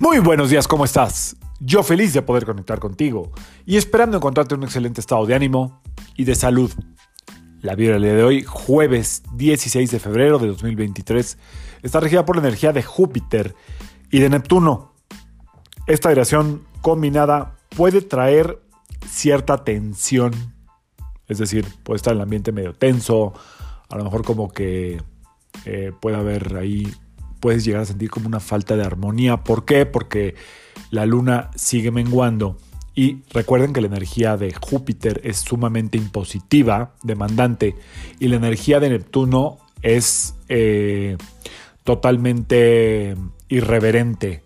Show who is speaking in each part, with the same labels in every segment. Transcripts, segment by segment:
Speaker 1: Muy buenos días, ¿cómo estás? Yo feliz de poder conectar contigo y esperando encontrarte en un excelente estado de ánimo y de salud. La vibra de hoy, jueves 16 de febrero de 2023, está regida por la energía de Júpiter y de Neptuno. Esta dirección combinada puede traer cierta tensión, es decir, puede estar el ambiente medio tenso, a lo mejor como que eh, puede haber ahí puedes llegar a sentir como una falta de armonía. ¿Por qué? Porque la luna sigue menguando. Y recuerden que la energía de Júpiter es sumamente impositiva, demandante, y la energía de Neptuno es eh, totalmente irreverente,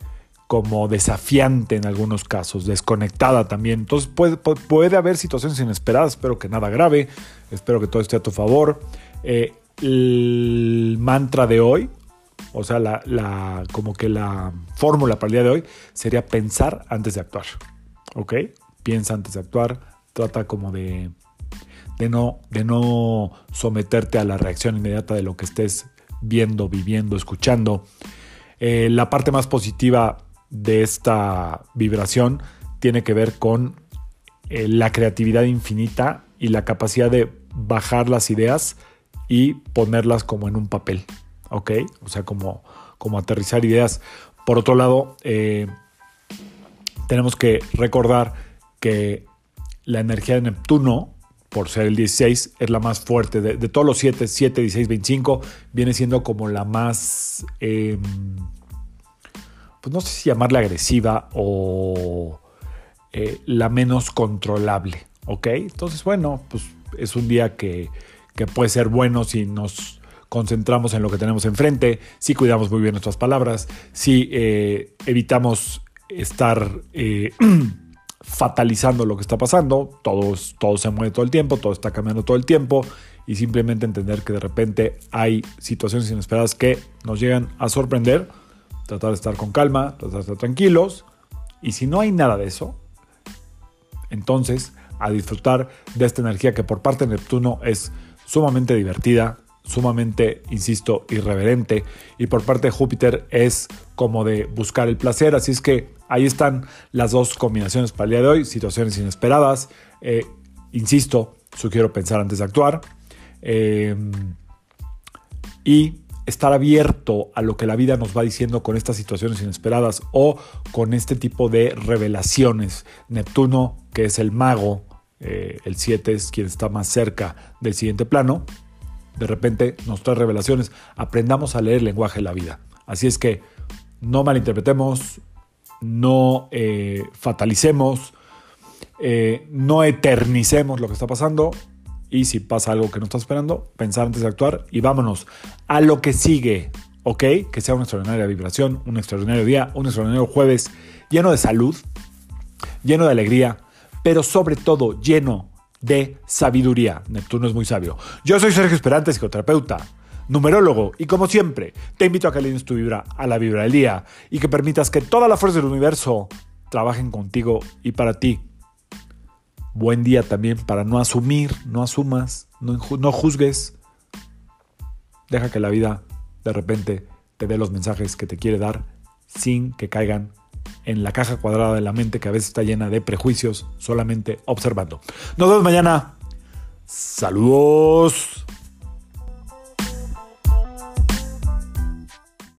Speaker 1: como desafiante en algunos casos, desconectada también. Entonces puede, puede haber situaciones inesperadas, espero que nada grave, espero que todo esté a tu favor. Eh, el mantra de hoy, o sea, la, como que la fórmula para el día de hoy sería pensar antes de actuar. ¿Ok? Piensa antes de actuar. Trata como de, de, no, de no someterte a la reacción inmediata de lo que estés viendo, viviendo, escuchando. Eh, la parte más positiva de esta vibración tiene que ver con eh, la creatividad infinita y la capacidad de bajar las ideas y ponerlas como en un papel. ¿Ok? O sea, como, como aterrizar ideas. Por otro lado, eh, tenemos que recordar que la energía de Neptuno, por ser el 16, es la más fuerte. De, todos los 7, 7, 16, 25, viene siendo como la más, em, pues no sé si llamarla agresiva o eh, la menos controlable, ¿ok? Entonces, bueno, pues es un día que, que puede ser bueno si nos concentramos en lo que tenemos enfrente, si cuidamos muy bien nuestras palabras, si eh, evitamos estar eh, fatalizando lo que está pasando, todo, todo se mueve todo el tiempo, todo está cambiando todo el tiempo y simplemente entender que de repente hay situaciones inesperadas que nos llegan a sorprender, tratar de estar con calma, tratar de estar tranquilos y si no hay nada de eso, entonces a disfrutar de esta energía que por parte de Neptuno es sumamente divertida, sumamente, insisto, irreverente y por parte de Júpiter es como de buscar el placer. Así es que ahí están las dos combinaciones para el día de hoy, situaciones inesperadas. Eh, insisto, sugiero pensar antes de actuar eh, y estar abierto a lo que la vida nos va diciendo con estas situaciones inesperadas o con este tipo de revelaciones. Neptuno, que es el mago, eh, el 7 es quien está más cerca del siguiente plano, de repente nos trae revelaciones. Aprendamos a leer el lenguaje de la vida. Así es que no malinterpretemos, no eh, fatalicemos, eh, no eternicemos lo que está pasando. Y si pasa algo que no está esperando, pensar antes de actuar y vámonos a lo que sigue, ¿ok? Que sea una extraordinaria vibración, un extraordinario día, un extraordinario jueves lleno de salud, lleno de alegría, pero sobre todo lleno de sabiduría. Neptuno es muy sabio. Yo soy Sergio Esperante, psicoterapeuta, numerólogo, y como siempre, te invito a que alines tu vibra a la vibra del día y que permitas que toda la fuerza del universo trabajen contigo y para ti. Buen día también para no asumir, no asumas, no, no juzgues. Deja que la vida de repente te dé los mensajes que te quiere dar sin que caigan en la caja cuadrada de la mente que a veces está llena de prejuicios, solamente observando. Nos vemos mañana. Saludos.